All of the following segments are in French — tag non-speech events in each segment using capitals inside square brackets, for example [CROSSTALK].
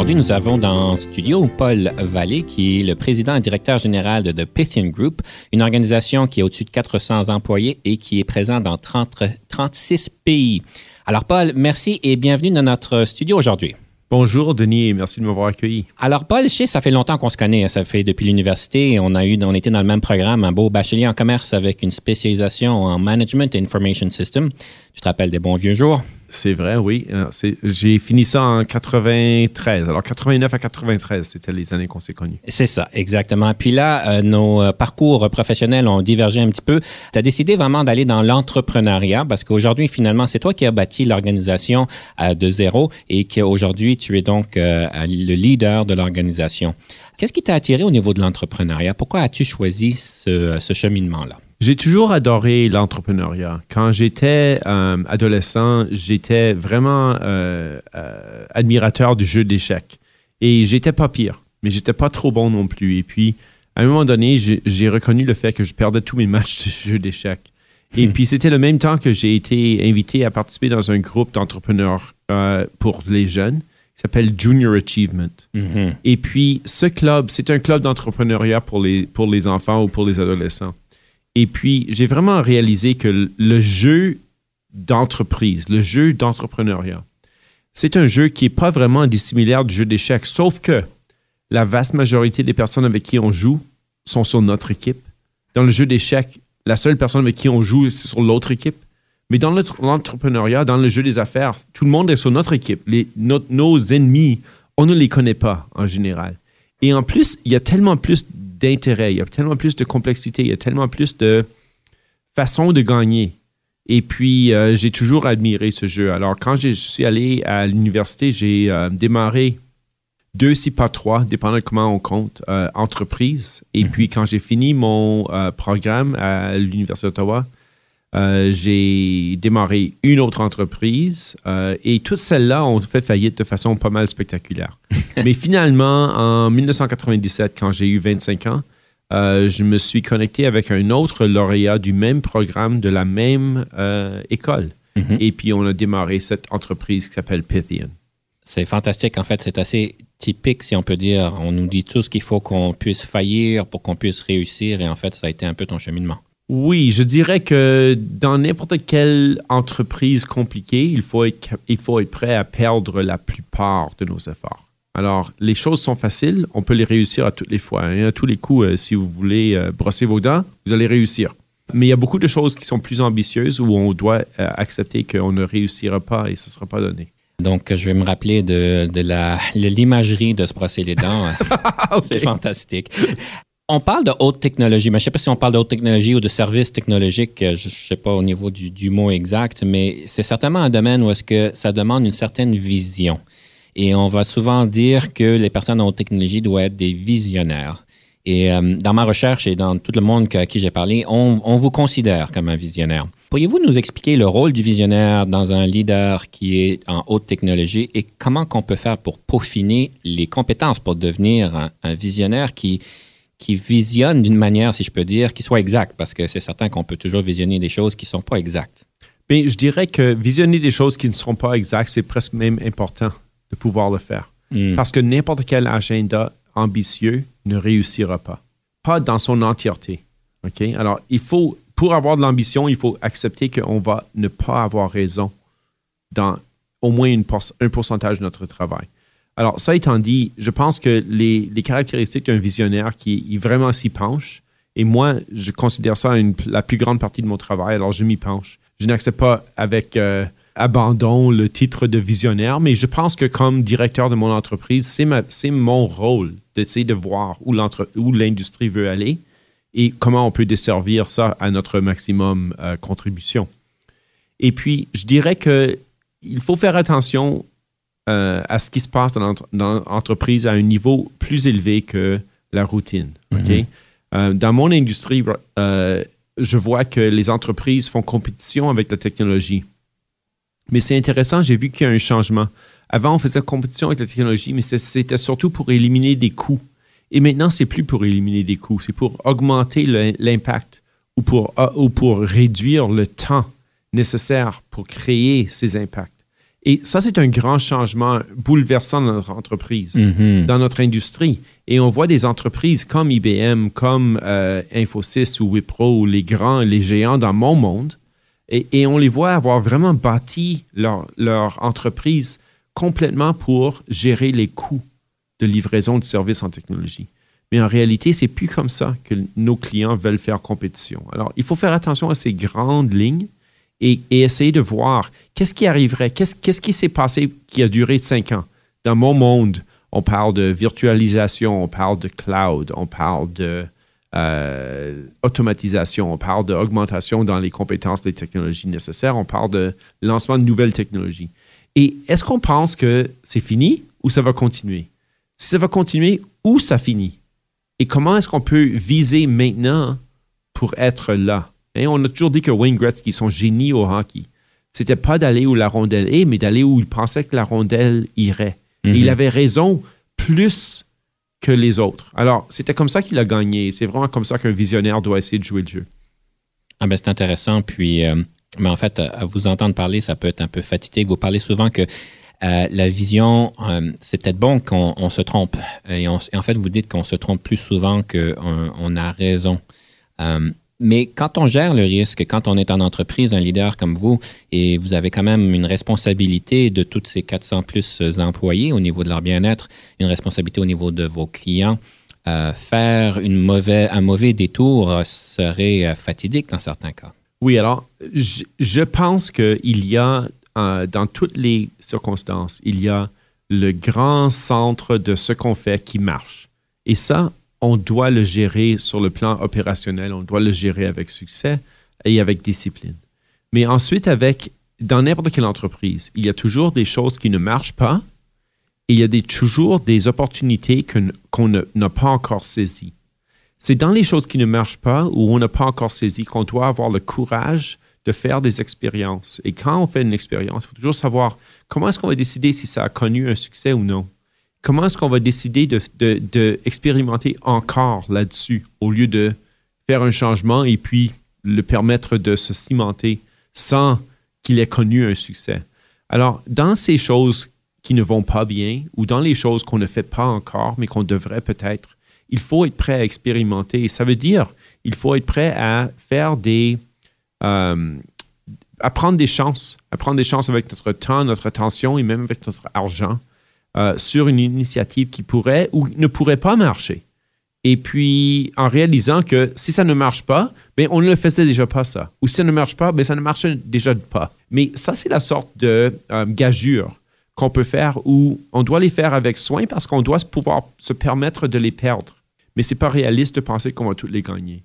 Aujourd'hui, nous avons dans le studio Paul Vallée, qui est le président et directeur général de The Pythian Group, une organisation qui a au-dessus de 400 employés et qui est présente dans 30, 36 pays. Alors, Paul, merci et bienvenue dans notre studio aujourd'hui. Bonjour Denis merci de m'avoir accueilli. Alors Paul, je sais, ça fait longtemps qu'on se connaît, ça fait depuis l'université, on a eu, on était dans le même programme, un beau bachelier en commerce avec une spécialisation en Management Information System. Tu te rappelles des bons vieux jours? C'est vrai, oui. Euh, j'ai fini ça en 93. Alors, 89 à 93, c'était les années qu'on s'est connus. C'est ça, exactement. Puis là, euh, nos euh, parcours professionnels ont divergé un petit peu. Tu as décidé vraiment d'aller dans l'entrepreneuriat parce qu'aujourd'hui, finalement, c'est toi qui as bâti l'organisation de zéro et qu'aujourd'hui, tu es donc le leader de l'organisation. Qu'est-ce qui t'a attiré au niveau de l'entrepreneuriat? Pourquoi as-tu choisi ce cheminement-là? J'ai toujours adoré l'entrepreneuriat. Quand j'étais euh, adolescent, j'étais vraiment euh, euh, admirateur du jeu d'échecs. Et j'étais pas pire, mais j'étais pas trop bon non plus. Et puis, à un moment donné, j'ai reconnu le fait que je perdais tous mes matchs de jeu d'échecs. Et hmm. puis, c'était le même temps que j'ai été invité à participer dans un groupe d'entrepreneurs pour les jeunes qui s'appelle Junior Achievement. Mm-hmm. Et puis, ce club, c'est un club d'entrepreneuriat pour les, pour les enfants ou pour les adolescents. Et puis, j'ai vraiment réalisé que le jeu d'entreprise, le jeu d'entrepreneuriat, c'est un jeu qui n'est pas vraiment dissimilaire du jeu d'échecs, sauf que la vaste majorité des personnes avec qui on joue sont sur notre équipe. Dans le jeu d'échecs, la seule personne avec qui on joue, c'est sur l'autre équipe. Mais dans l'entrepreneuriat, dans le jeu des affaires, tout le monde est sur notre équipe. Nos ennemis, on ne les connaît pas en général. Et en plus, il y a tellement plus d'intérêt, il y a tellement plus de complexité, il y a tellement plus de façons de gagner. Et puis, euh, j'ai toujours admiré ce jeu. Alors, quand je suis allé à l'université, j'ai euh, démarré deux, si pas trois, dépendant de comment on compte, euh, entreprise. Et mhm. puis, quand j'ai fini mon programme à l'Université d'Ottawa, euh, j'ai démarré une autre entreprise euh, et toutes celles-là ont fait faillite de façon pas mal spectaculaire. [LAUGHS] Mais finalement, en 1997, quand j'ai eu 25 ans, euh, je me suis connecté avec un autre lauréat du même programme de la même école. Mhm. Et puis, on a démarré cette entreprise qui s'appelle Pythian. C'est fantastique. En fait, c'est assez typique, si on peut dire. On nous dit tout ce qu'il faut qu'on puisse faillir pour qu'on puisse réussir. Et en fait, ça a été un peu ton cheminement. Oui, je dirais que dans n'importe quelle entreprise compliquée, il faut, être, il faut être prêt à perdre la plupart de nos efforts. Alors, les choses sont faciles, on peut les réussir à toutes les fois. Hein. À tous les coups, euh, si vous voulez euh, brosser vos dents, vous allez réussir. Mais il y a beaucoup de choses qui sont plus ambitieuses où on doit euh, accepter qu'on ne réussira pas et ce ne sera pas donné. Donc, je vais me rappeler de, de l'imagerie de se brosser les dents. [LAUGHS] C'est fantastique. On parle de haute technologie, mais je ne sais pas si on parle de haute technologie ou de services technologiques, euh, je ne sais pas au niveau du, mot exact, mais c'est certainement un domaine où est-ce que ça demande une certaine vision. Et on va souvent dire que les personnes en haute technologie doivent être des visionnaires. Et euh, dans ma recherche et dans tout le monde à qui j'ai parlé, on, vous considère comme un visionnaire. Pourriez-vous nous expliquer le rôle du visionnaire dans un leader qui est en haute technologie et comment qu'on peut faire pour peaufiner les compétences pour devenir un visionnaire qui, qui visionne d'une manière, si je peux dire, qui soit exacte, parce que c'est certain qu'on peut toujours visionner des choses qui ne sont pas exactes. Bien, je dirais que visionner des choses qui ne sont pas exactes, c'est presque même important de pouvoir le faire. Hmm. Parce que n'importe quel agenda ambitieux ne réussira pas. Pas dans son entièreté. OK? Alors, il faut, pour avoir de l'ambition, il faut accepter qu'on va ne pas avoir raison dans au moins une un pourcentage de notre travail. Alors, ça étant dit, je pense que les, caractéristiques d'un visionnaire qui vraiment s'y penche, et moi, je considère ça la plus grande partie de mon travail, alors je m'y penche. Je n'accepte pas avec euh, abandon le titre de visionnaire, mais je pense que comme directeur de mon entreprise, c'est mon rôle d'essayer de voir où l'industrie veut aller et comment on peut desservir ça à notre maximum euh, contribution. Et puis, je dirais que il faut faire attention euh, à ce qui se passe dans l'entreprise à un niveau plus élevé que la routine. Mhm. Euh, dans mon industrie, euh, je vois que les entreprises font compétition avec la technologie. Mais c'est intéressant, j'ai vu qu'il y a un changement. Avant, on faisait compétition avec la technologie, mais c'était surtout pour éliminer des coûts. Et maintenant, c'est plus pour éliminer des coûts, c'est pour augmenter l'impact ou pour, ou pour réduire le temps nécessaire pour créer ces impacts. Et ça, c'est un grand changement bouleversant dans notre entreprise, mm-hmm. dans notre industrie. Et on voit des entreprises comme IBM, comme euh, Infosys ou Wipro, ou les grands, les géants dans mon monde, et, et on les voit avoir vraiment bâti leur, leur, entreprise complètement pour gérer les coûts de livraison de services en technologie. Mais en réalité, c'est plus comme ça que nos clients veulent faire compétition. Alors, il faut faire attention à ces grandes lignes et, essayer de voir qu'est-ce qui arriverait, qu'est-ce, qui s'est passé qui a duré cinq ans. Dans mon monde, on parle de virtualisation, on parle de cloud, on parle de euh, automatisation, on parle d'augmentation dans les compétences des technologies nécessaires, on parle de lancement de nouvelles technologies. Et est-ce qu'on pense que c'est fini ou ça va continuer? Si ça va continuer, où ça finit? Et comment est-ce qu'on peut viser maintenant pour être là? Et on a toujours dit que Wayne Gretzky, son génie au hockey, c'était pas d'aller où la rondelle est, mais d'aller où il pensait que la rondelle irait. Et il mhm. avait raison plus que les autres. Alors, c'était comme ça qu'il a gagné. C'est vraiment comme ça qu'un visionnaire doit essayer de jouer le jeu. Ah ben c'est intéressant. Puis, euh, mais en fait, à vous entendre parler, ça peut être un peu fatigué. Vous parlez souvent que euh, la vision, euh, c'est peut-être bon qu'on se trompe. Et, en fait, vous dites qu'on se trompe plus souvent qu'on on a raison. Mais quand on gère le risque, quand on est en entreprise, un leader comme vous, et vous avez quand même une responsabilité de toutes ces 400 plus employés au niveau de leur bien-être, une responsabilité au niveau de vos clients, euh, faire une mauvaise, un mauvais détour serait euh, fatidique dans certains cas. Oui, alors, je, pense qu'il y a, euh, dans toutes les circonstances, il y a le grand centre de ce qu'on fait qui marche. Et ça, on doit le gérer sur le plan opérationnel, on doit le gérer avec succès et avec discipline. Mais ensuite, avec, dans n'importe quelle entreprise, il y a toujours des choses qui ne marchent pas et il y a toujours des opportunités qu'on n'a pas encore saisies. C'est dans les choses qui ne marchent pas ou on n'a pas encore saisi qu'on doit avoir le courage de faire des expériences. Et quand on fait une expérience, il faut toujours savoir comment est-ce qu'on va décider si ça a connu un succès ou non comment est-ce qu'on va décider d'expérimenter de, encore là-dessus au lieu de faire un changement et puis le permettre de se cimenter sans qu'il ait connu un succès? Alors, dans ces choses qui ne vont pas bien ou dans les choses qu'on ne fait pas encore, mais qu'on devrait peut-être, il faut être prêt à expérimenter. Et ça veut dire, il faut être prêt à faire des... Euh, à prendre des chances, à prendre des chances avec notre temps, notre attention et même avec notre argent euh, sur une initiative qui pourrait ou ne pourrait pas marcher. Et puis, en réalisant que si ça ne marche pas, ben, on ne faisait déjà pas ça. Ou si ça ne marche pas, ben, ça ne marchait déjà pas. Mais ça, c'est la sorte de euh, gageure qu'on peut faire où on doit les faire avec soin parce qu'on doit pouvoir se permettre de les perdre. Mais c'est pas réaliste de penser qu'on va toutes les gagner.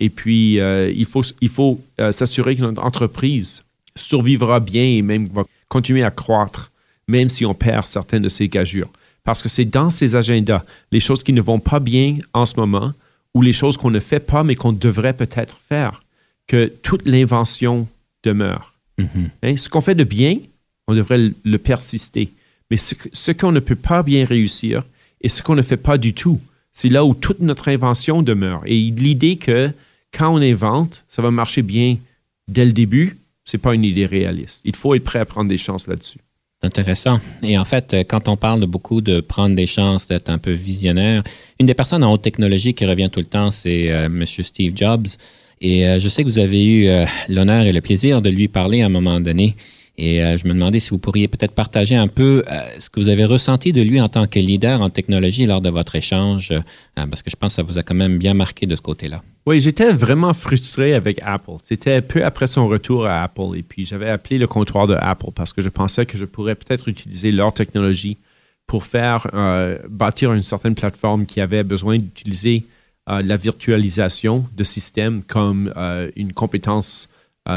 Et puis, euh, il faut, il faut s'assurer que notre entreprise survivra bien et même va continuer à croître même si on perd certaines de ces gageures. Parce que c'est dans ces agendas, les choses qui ne vont pas bien en ce moment, ou les choses qu'on ne fait pas, mais qu'on devrait peut-être faire, que toute l'invention demeure. Mm-hmm. Hein, ce qu'on fait de bien, on devrait le, persister. Mais ce, qu'on ne peut pas bien réussir et ce qu'on ne fait pas du tout, c'est là où toute notre invention demeure. Et l'idée que quand on invente, ça va marcher bien dès le début, ce n'est pas une idée réaliste. Il faut être prêt à prendre des chances là-dessus. Intéressant. Et en fait, euh, quand on parle beaucoup de prendre des chances, d'être un peu visionnaire, une des personnes en haute technologie qui revient tout le temps, c'est euh, M. Steve Jobs. Et euh, je sais que vous avez eu l'honneur et le plaisir de lui parler à un moment donné. Et euh, je me demandais si vous pourriez peut-être partager un peu euh, ce que vous avez ressenti de lui en tant que leader en technologie lors de votre échange, euh, parce que je pense que ça vous a quand même bien marqué de ce côté-là. Oui, j'étais vraiment frustré avec Apple. C'était peu après son retour à Apple. Et puis, j'avais appelé le comptoir de Apple parce que je pensais que je pourrais peut-être utiliser leur technologie pour faire bâtir une certaine plateforme qui avait besoin d'utiliser la virtualisation de systèmes comme une compétence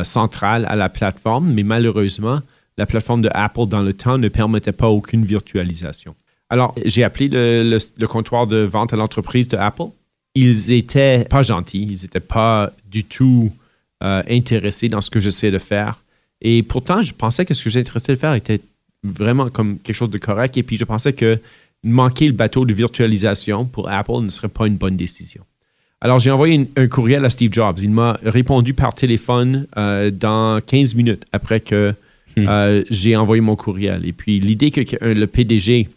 centrale à la plateforme, mais malheureusement, la plateforme de Apple dans le temps ne permettait pas aucune virtualisation. Alors, j'ai appelé le, comptoir de vente à l'entreprise de Apple. Ils étaient pas gentils, ils n'étaient pas du tout euh, intéressés dans ce que j'essayais de faire. Et pourtant, je pensais que ce que j'étais de faire était vraiment comme quelque chose de correct. Et puis, je pensais que manquer le bateau de virtualisation pour Apple ne serait pas une bonne décision. Alors, j'ai envoyé un courriel à Steve Jobs. Il m'a répondu par téléphone euh, dans 15 minutes après que hmm. euh, j'ai envoyé mon courriel. Et puis, l'idée que le PDG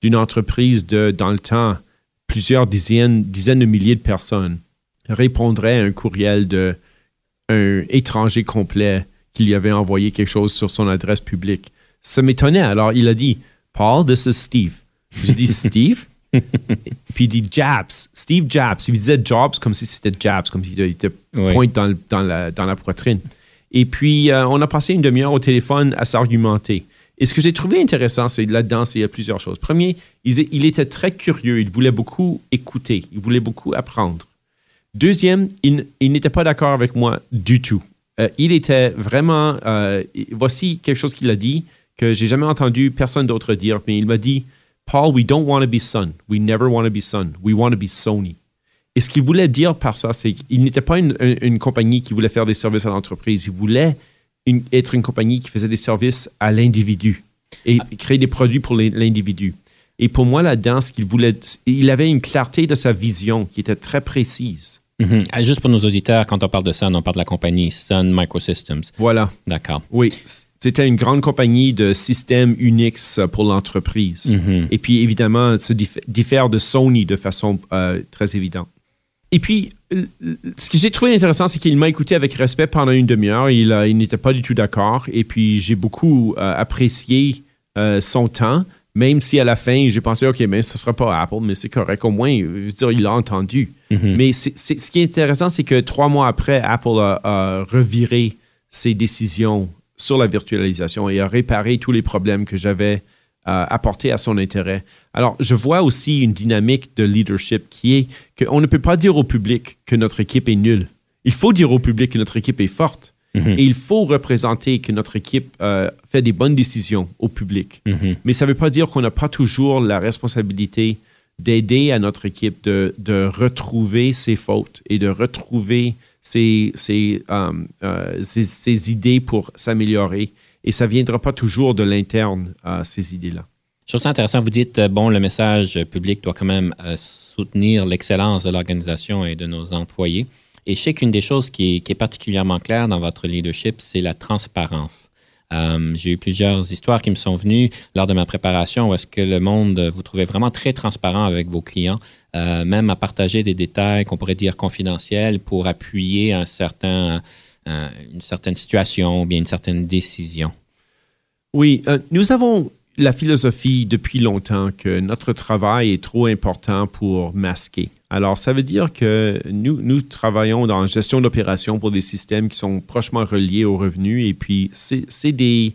d'une entreprise de, dans le temps, plusieurs dizaines, dizaines de milliers de personnes répondraient à un courriel d'un étranger complet qui lui avait envoyé quelque chose sur son adresse publique. Ça m'étonnait. Alors, il a dit, Paul, this is Steve. Je dis, [LAUGHS] Steve? [LAUGHS] Puis il dit Jabs, Steve Jabs. Il disait Jobs comme si c'était Jabs, comme s'il était pointe dans, dans, la, dans, la, poitrine. Et puis, euh, on a passé une demi-heure au téléphone à s'argumenter. Et ce que j'ai trouvé intéressant, c'est là-dedans, il y a plusieurs choses. Premier, il, était très curieux, il voulait beaucoup écouter, il voulait beaucoup apprendre. Deuxième, il, n'était pas d'accord avec moi du tout. Euh, il était vraiment, euh, voici quelque chose qu'il a dit que j'ai jamais entendu personne d'autre dire, mais il m'a dit, Paul, we don't want to be Sun. We never want to be Sun. We want to be Sony. Et ce qu'il voulait dire par ça, c'est qu'il n'était pas une, une, compagnie qui voulait faire des services à l'entreprise. Il voulait être une compagnie qui faisait des services à l'individu et créer des produits pour l'individu. Et pour moi, là-dedans, ce qu'il voulait, il avait une clarté de sa vision qui était très précise. Mhm. Ah, juste pour nos auditeurs, quand on parle de ça, on parle de la compagnie Sun Microsystems. Voilà. D'accord. Oui, c'était une grande compagnie de systèmes Unix pour l'entreprise. Mhm. Et puis, évidemment, ça diffère de Sony de façon euh, très évidente. Et puis, ce que j'ai trouvé intéressant, c'est qu'il m'a écouté avec respect pendant une demi-heure. Il, il n'était pas du tout d'accord. Et puis, j'ai beaucoup euh, apprécié euh, son temps, même si à la fin, j'ai pensé, OK, mais ce ne sera pas Apple, mais c'est correct. Au moins, dire, il l'a entendu. Mm-hmm. Mais ce qui est intéressant, c'est que trois mois après, Apple a, reviré ses décisions sur la virtualisation et a réparé tous les problèmes que j'avais euh, apportés à son intérêt. Alors, je vois aussi une dynamique de leadership qui est qu'on ne peut pas dire au public que notre équipe est nulle. Il faut dire au public que notre équipe est forte. Mhm. Et il faut représenter que notre équipe euh, fait des bonnes décisions au public. Mhm. Mais ça ne veut pas dire qu'on n'a pas toujours la responsabilité d'aider à notre équipe de, de, retrouver ses fautes et de retrouver ses, euh, euh, idées pour s'améliorer. Et ça ne viendra pas toujours de l'interne, ces idées-là. Je trouve ça intéressant. Vous dites, euh, bon, le message public doit quand même euh, soutenir l'excellence de l'organisation et de nos employés. Et je sais qu'une des choses qui est, particulièrement claire dans votre leadership, c'est la transparence. Euh, j'ai eu plusieurs histoires qui me sont venues lors de ma préparation où est-ce que le monde, vous trouvez vraiment très transparent avec vos clients, même à partager des détails qu'on pourrait dire confidentiels pour appuyer une certaine situation ou bien une certaine décision. Oui, nous avons la philosophie depuis longtemps que notre travail est trop important pour masquer. Alors, ça veut dire que nous, travaillons dans la gestion d'opérations pour des systèmes qui sont prochement reliés aux revenus et puis c'est des,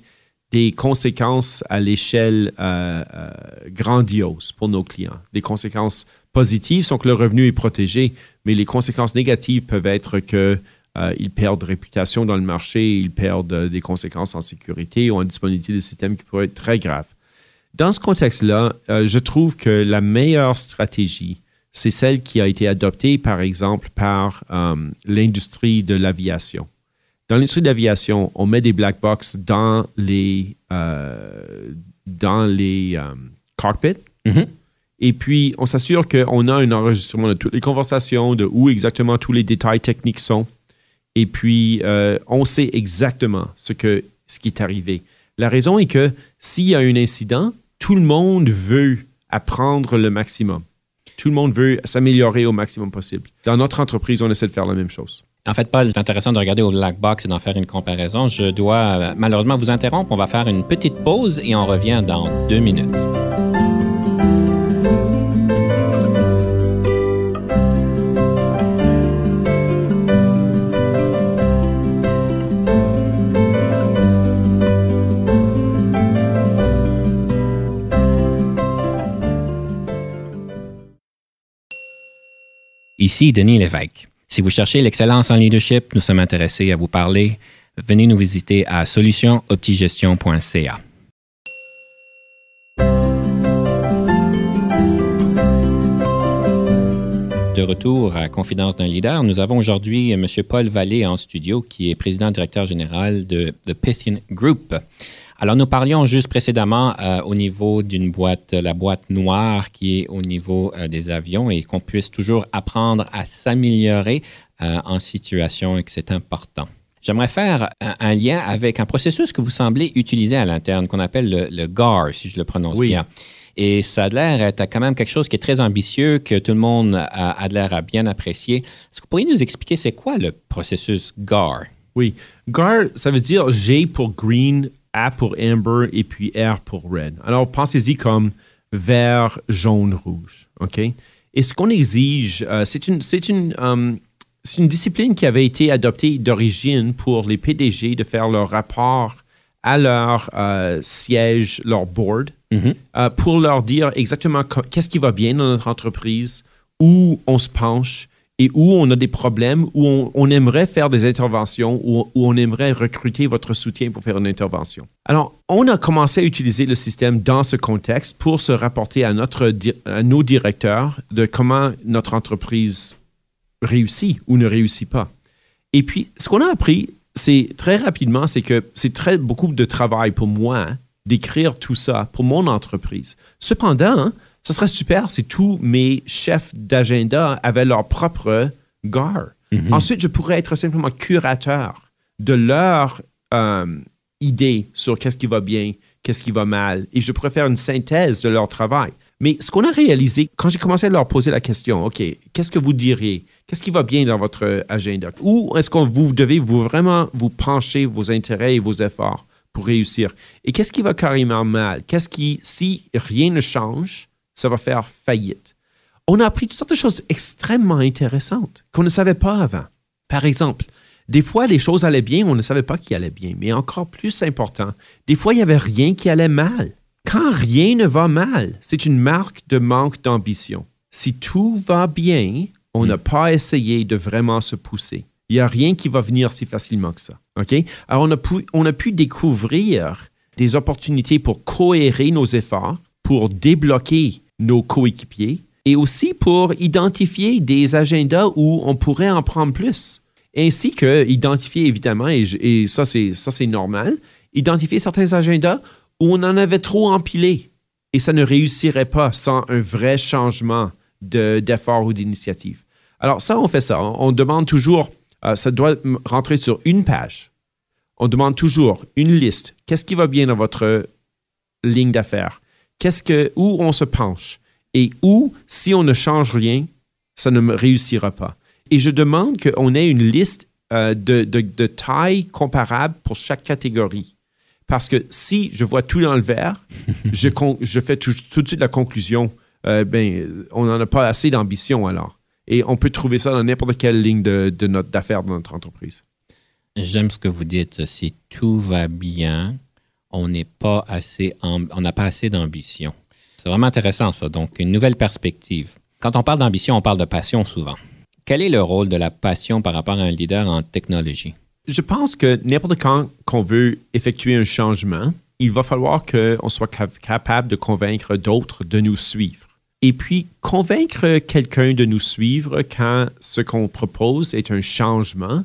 conséquences à l'échelle euh, euh, grandiose pour nos clients. Des conséquences positives sont que le revenu est protégé, mais les conséquences négatives peuvent être que euh, ils perdent réputation dans le marché, ils perdent des conséquences en sécurité ou en disponibilité des systèmes qui pourraient être très graves. Dans ce contexte-là, euh, je trouve que la meilleure stratégie, c'est celle qui a été adoptée, par exemple, par euh, l'industrie de l'aviation. Dans l'industrie de l'aviation, on met des black box dans les, euh, dans les cockpits. Mm-hmm. Et puis, on s'assure qu'on a un enregistrement de toutes les conversations, de où exactement tous les détails techniques sont. Et puis, on sait exactement ce, que, ce qui est arrivé. La raison est que s'il y a un incident, tout le monde veut apprendre le maximum. Tout le monde veut s'améliorer au maximum possible. Dans notre entreprise, on essaie de faire la même chose. En fait, Paul, c'est intéressant de regarder au black box et d'en faire une comparaison. Je dois euh, malheureusement vous interrompre. On va faire une petite pause et on revient dans deux minutes. Ici Denis Lévesque. Si vous cherchez l'excellence en leadership, nous sommes intéressés à vous parler venez nous visiter à solutionoptigestion.ca. De retour à Confidence d'un leader, nous avons aujourd'hui M. Paul Vallée en studio, qui est président directeur général de The Pythian Group. Alors, nous parlions juste précédemment euh, au niveau d'une boîte, la boîte noire qui est au niveau euh, des avions et qu'on puisse toujours apprendre à s'améliorer euh, en situation et que c'est important. J'aimerais faire un, lien avec un processus que vous semblez utiliser à l'interne qu'on appelle le, GAR, si je le prononce bien. Et ça a l'air être quand même quelque chose qui est très ambitieux, que tout le monde a, l'air à bien apprécier. Est-ce que vous pourriez nous expliquer c'est quoi le processus GAR? Oui. GAR, ça veut dire G pour green, A pour amber et puis R pour red. Alors, pensez-y comme vert, jaune, rouge. OK? Et ce qu'on exige, euh, c'est une, c'est une, euh, c'est une discipline qui avait été adoptée d'origine pour les PDG de faire leur rapport à leur euh, siège, leur board, Mhm. Euh, pour leur dire exactement qu'est-ce qui va bien dans notre entreprise, où on se penche et où on a des problèmes, où on, aimerait faire des interventions, où, on aimerait recruter votre soutien pour faire une intervention. Alors, on a commencé à utiliser le système dans ce contexte pour se rapporter à, notre, à nos directeurs de comment notre entreprise réussit ou ne réussit pas. Et puis, ce qu'on a appris, c'est très rapidement, c'est que c'est très beaucoup de travail pour moi d'écrire tout ça pour mon entreprise. Cependant, ça serait super si tous mes chefs d'agenda avaient leur propre GAR. Mhm. Ensuite, je pourrais être simplement curateur de leur euh, idée sur qu'est-ce qui va bien, qu'est-ce qui va mal, et je pourrais faire une synthèse de leur travail. Mais ce qu'on a réalisé, quand j'ai commencé à leur poser la question, OK, qu'est-ce que vous diriez? Qu'est-ce qui va bien dans votre agenda? Où est-ce que vous devez vous vraiment vous pencher vos intérêts et vos efforts? pour réussir? Et qu'est-ce qui va carrément mal? Qu'est-ce qui, si rien ne change, ça va faire faillite? On a appris toutes sortes de choses extrêmement intéressantes qu'on ne savait pas avant. Par exemple, des fois, les choses allaient bien, on ne savait pas qu'il allait bien. Mais encore plus important, des fois, il n'y avait rien qui allait mal. Quand rien ne va mal, c'est une marque de manque d'ambition. Si tout va bien, on n'a pas essayé de vraiment se pousser. Il n'y a rien qui va venir si facilement que ça. OK? Alors, on a, pu, on a pu découvrir des opportunités pour cohérer nos efforts, pour débloquer nos coéquipiers et aussi pour identifier des agendas où on pourrait en prendre plus. Ainsi que identifier, évidemment, et, et ça, c'est normal, identifier certains agendas où on en avait trop empilé et ça ne réussirait pas sans un vrai changement d'effort ou d'initiative. Alors ça, on fait ça. on demande toujours euh, ça doit rentrer sur une page. On demande toujours une liste. Qu'est-ce qui va bien dans votre ligne d'affaires? Qu'est-ce que, où on se penche? Et où, si on ne change rien, ça ne réussira pas. Et je demande qu'on ait une liste euh, de, taille comparable pour chaque catégorie. Parce que si je vois tout dans le vert, [LAUGHS] je, je, fais tout, de suite la conclusion, euh, ben, on n'en a pas assez d'ambition alors. Et on peut trouver ça dans n'importe quelle ligne de, de notre, d'affaires de notre entreprise. J'aime ce que vous dites. Si tout va bien, on n'est pas assez, on n'a pas assez d'ambition. C'est vraiment intéressant ça. Donc, une nouvelle perspective. Quand on parle d'ambition, on parle de passion souvent. Quel est le rôle de la passion par rapport à un leader en technologie? Je pense que n'importe quand qu'on veut effectuer un changement, il va falloir qu'on soit capable de convaincre d'autres de nous suivre. Et puis, convaincre quelqu'un de nous suivre quand ce qu'on propose est un changement,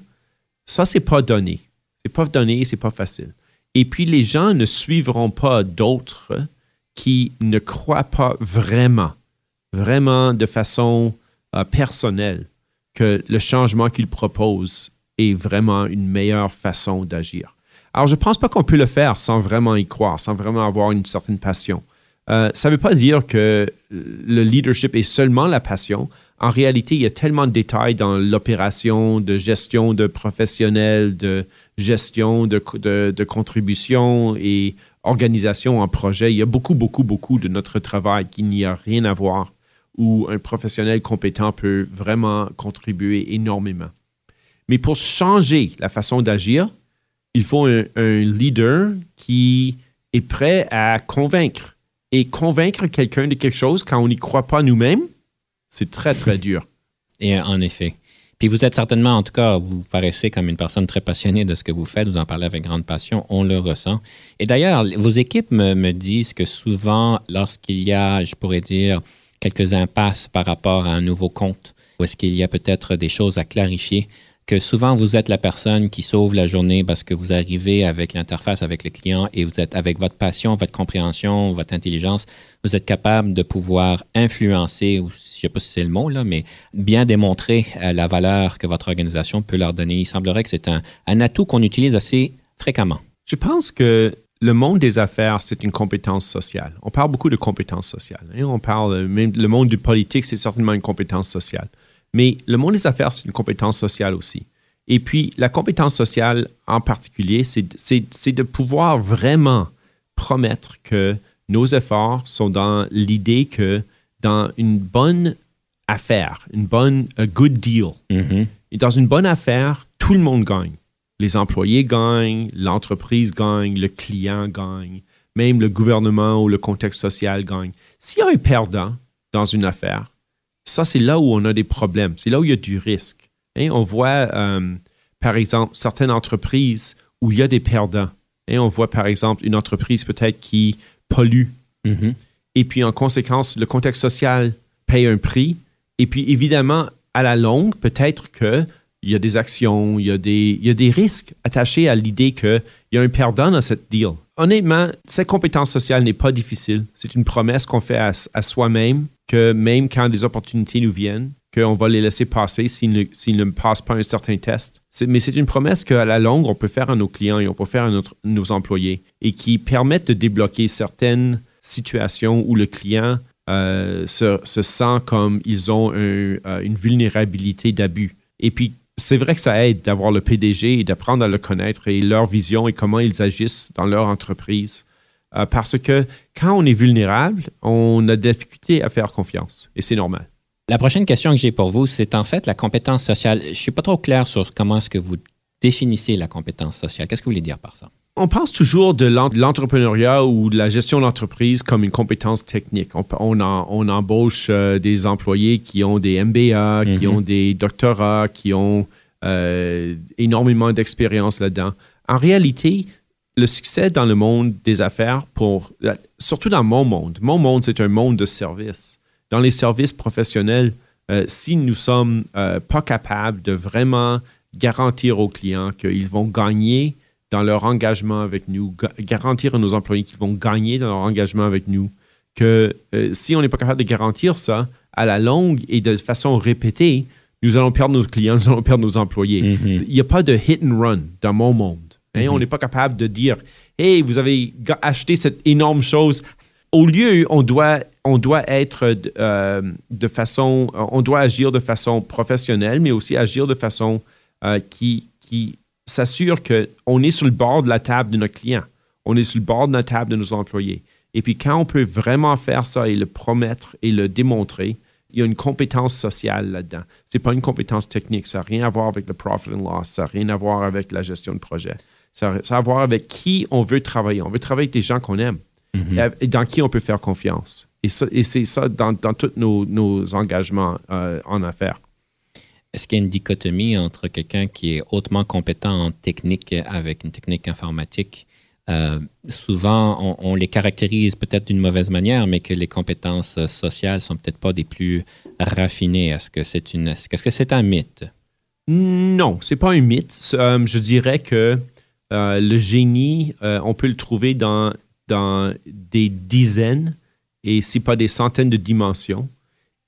ça, c'est pas donné. C'est pas donné, c'est pas facile. Et puis, les gens ne suivront pas d'autres qui ne croient pas vraiment, vraiment de façon euh, personnelle, que le changement qu'ils proposent est vraiment une meilleure façon d'agir. Alors, je ne pense pas qu'on peut le faire sans vraiment y croire, sans vraiment avoir une certaine passion. Euh, ça ne veut pas dire que le leadership est seulement la passion. En réalité, il y a tellement de détails dans l'opération de gestion de professionnels, de gestion de, de, contribution et organisation en projet. Il y a beaucoup, beaucoup, beaucoup de notre travail qui n'y a rien à voir, où un professionnel compétent peut vraiment contribuer énormément. Mais pour changer la façon d'agir, il faut un leader qui est prêt à convaincre et convaincre quelqu'un de quelque chose quand on n'y croit pas nous-mêmes, c'est très, très [LAUGHS] dur. Et en effet. Puis vous êtes certainement, en tout cas, vous paraissez comme une personne très passionnée de ce que vous faites, vous en parlez avec grande passion, on le ressent. Et d'ailleurs, vos équipes me, me disent que souvent, lorsqu'il y a, je pourrais dire, quelques impasses par rapport à un nouveau compte, ou est-ce qu'il y a peut-être des choses à clarifier, que souvent vous êtes la personne qui sauve la journée parce que vous arrivez avec l'interface avec le client et vous êtes avec votre passion, votre compréhension, votre intelligence, vous êtes capable de pouvoir influencer, ou je ne sais pas si c'est le mot là, mais bien démontrer euh, la valeur que votre organisation peut leur donner. Il semblerait que c'est un, un atout qu'on utilise assez fréquemment. Je pense que le monde des affaires, c'est une compétence sociale. On parle beaucoup de compétences sociales. Hein. On parle, même le monde du politique, c'est certainement une compétence sociale. Mais le monde des affaires, c'est une compétence sociale aussi. Et puis, la compétence sociale en particulier, c'est de pouvoir vraiment promettre que nos efforts sont dans l'idée que dans une bonne affaire, une bonne, a good deal, Mm-hmm. et dans une bonne affaire, tout le monde gagne. Les employés gagnent, l'entreprise gagne, le client gagne, même le gouvernement ou le contexte social gagne. S'il y a un perdant dans une affaire, ça, c'est là où on a des problèmes. C'est là où il y a du risque. Hein, on voit, euh, par exemple, certaines entreprises où il y a des perdants. Hein, on voit, par exemple, une entreprise peut-être qui pollue. Mhm. Et puis, en conséquence, le contexte social paye un prix. Et puis, évidemment, à la longue, peut-être qu'il y a des actions, il y a des, il risques attachés à l'idée qu'il y a un perdant dans cette deal. Honnêtement, cette compétence sociale n'est pas difficile. C'est une promesse qu'on fait à, soi-même que même quand des opportunités nous viennent, qu'on va les laisser passer s'ils ne, ne passent pas un certain test. Mais c'est une promesse qu'à la longue, on peut faire à nos clients et on peut faire à nos employés et qui permettent de débloquer certaines situations où le client euh, se, se sent comme ils ont euh, une vulnérabilité d'abus. Et puis, c'est vrai que ça aide d'avoir le PDG et d'apprendre à le connaître et leur vision et comment ils agissent dans leur entreprise. Euh, parce que quand on est vulnérable, on a des difficultés à faire confiance. Et c'est normal. La prochaine question que j'ai pour vous, c'est en fait la compétence sociale. Je ne suis pas trop clair sur comment est-ce que vous définissez la compétence sociale. Qu'est-ce que vous voulez dire par ça? On pense toujours de l'en- de l'entrepreneuriat ou de la gestion d'entreprise comme une compétence technique. On, on, en- on embauche euh, des employés qui ont des MBA, qui Mhm. ont des doctorats, qui ont euh, énormément d'expérience là-dedans. En réalité, le succès dans le monde des affaires, pour, surtout dans mon monde, mon monde, c'est un monde de services. Dans les services professionnels, euh, si nous sommes euh, pas capables de vraiment garantir aux clients qu'ils vont gagner dans leur engagement avec nous, ga- garantir à nos employés qu'ils vont gagner dans leur engagement avec nous, que euh, si on n'est pas capable de garantir ça à la longue et de façon répétée, nous allons perdre nos clients, nous allons perdre nos employés. Mhm. Il n'y a pas de hit and run dans mon monde. hein? Mhm. On n'est pas capable de dire, hey, vous avez acheté cette énorme chose. Au lieu, on doit, on doit être euh, de façon, on doit agir de façon professionnelle, mais aussi agir de façon euh, qui, qui s'assure qu'on est sur le bord de la table de notre client. On est sur le bord de la table de nos employés. Et puis quand on peut vraiment faire ça et le promettre et le démontrer, il y a une compétence sociale là-dedans. C'est pas une compétence technique. Ça n'a rien à voir avec le profit and loss. Ça n'a rien à voir avec la gestion de projet. Ça a, ça a à voir avec qui on veut travailler. On veut travailler avec des gens qu'on aime Mhm. et dans qui on peut faire confiance. Et, c'est ça dans, dans tous nos, nos engagements euh, en affaires. Est-ce qu'il y a une dichotomie entre quelqu'un qui est hautement compétent en technique avec une technique informatique? Euh, souvent, on, les caractérise peut-être d'une mauvaise manière, mais que les compétences sociales sont peut-être pas des plus raffinées. Est-ce que c'est une, est-ce que c'est un mythe? Non, c'est pas un mythe. Euh, je dirais que euh, le génie, on peut le trouver dans, dans des dizaines et si pas des centaines de dimensions.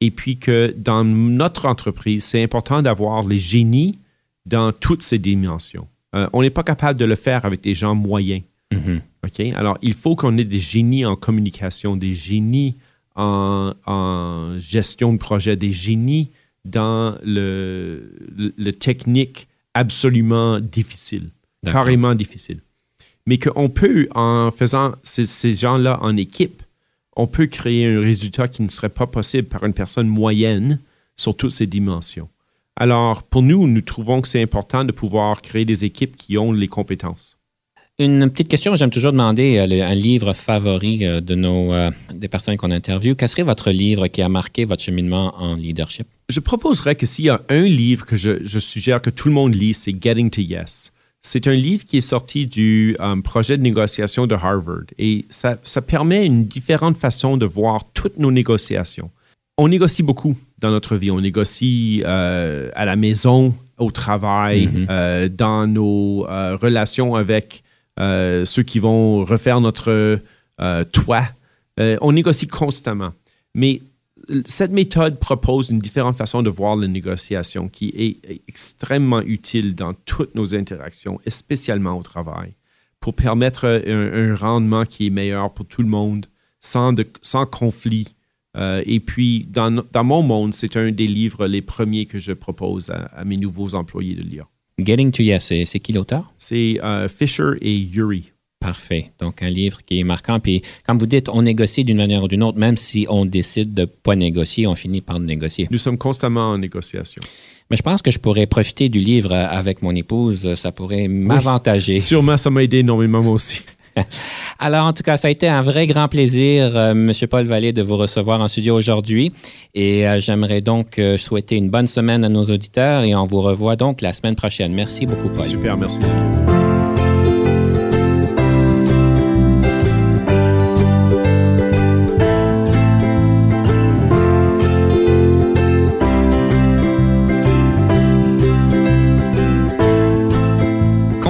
Et puis que dans notre entreprise, c'est important d'avoir les génies dans toutes ces dimensions. Euh, on n'est pas capable de le faire avec des gens moyens. Mhm. OK? Alors, il faut qu'on ait des génies en communication, des génies en, en gestion de projet, des génies dans le, le, le technique absolument difficile, D'accord. carrément difficile. Mais qu'on peut, en faisant ces, ces gens-là en équipe, on peut créer un résultat qui ne serait pas possible par une personne moyenne sur toutes ces dimensions. Alors, pour nous, nous trouvons que c'est important de pouvoir créer des équipes qui ont les compétences. Une petite question, j'aime toujours demander euh, le- un livre favori euh, de nos, euh, des personnes qu'on interviewe, quel serait votre livre qui a marqué votre cheminement en leadership? Je proposerais que s'il y a un livre que je, suggère que tout le monde lit, c'est Getting to Yes. C'est un livre qui est sorti du euh, projet de négociation de Harvard et ça, ça, permet une différente façon de voir toutes nos négociations. On négocie beaucoup dans notre vie. On négocie euh, à la maison, au travail, mm-hmm. euh, dans nos relations avec ceux qui vont refaire notre toit. on négocie constamment. Mais cette méthode propose une différente façon de voir la négociation qui est extrêmement utile dans toutes nos interactions, et spécialement au travail, pour permettre un, rendement qui est meilleur pour tout le monde, sans, sans conflit. Euh, et puis, dans, dans, mon monde, c'est un des livres les premiers que je propose à, mes nouveaux employés de lire. Getting to Yes, c'est qui l'auteur? C'est euh, Fisher et Yuri. Parfait. Donc, un livre qui est marquant. Puis, comme vous dites, on négocie d'une manière ou d'une autre, même si on décide de ne pas négocier, on finit par négocier. Nous sommes constamment en négociation. Mais je pense que je pourrais profiter du livre avec mon épouse. Ça pourrait m'avantager. [LAUGHS] Sûrement, ça m'a aidé énormément moi aussi. [LAUGHS] Alors, en tout cas, ça a été un vrai grand plaisir, euh, M. Paul Vallée, de vous recevoir en studio aujourd'hui. Et euh, j'aimerais donc euh, souhaiter une bonne semaine à nos auditeurs et on vous revoit donc la semaine prochaine. Merci beaucoup, Paul. Super, merci.